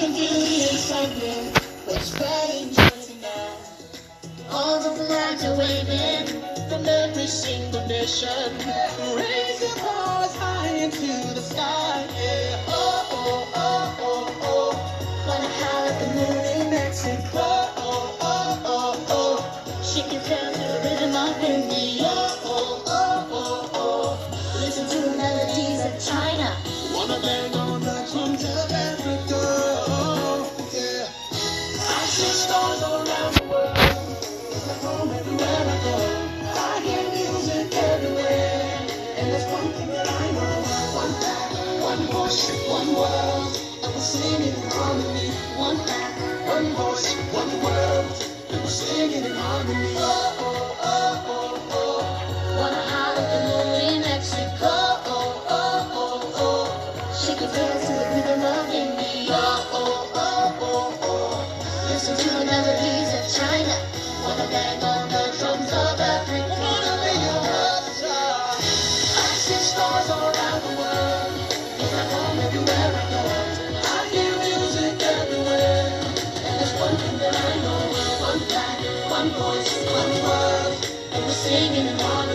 We're spreading just now. All the flags are waving from every single nation. Raise your hearts high into the sky. Yeah. Oh, oh, oh, oh, oh. Wanna howl at the moon in Mexico. Oh, oh, oh, oh. She can feel the rhythm of India. Oh, oh, oh, oh, oh. Listen to the melodies of China. Wanna on the one world. And in harmony. One one voice, one world. And we're singing in harmony. Listen to the melodies of China. Wanna bang on the drums of Africa. Wanna be a rockstar. I see stars around the world. I hear music everywhere. And one thing that I know. One one voice, one world. And we're singing in harmony.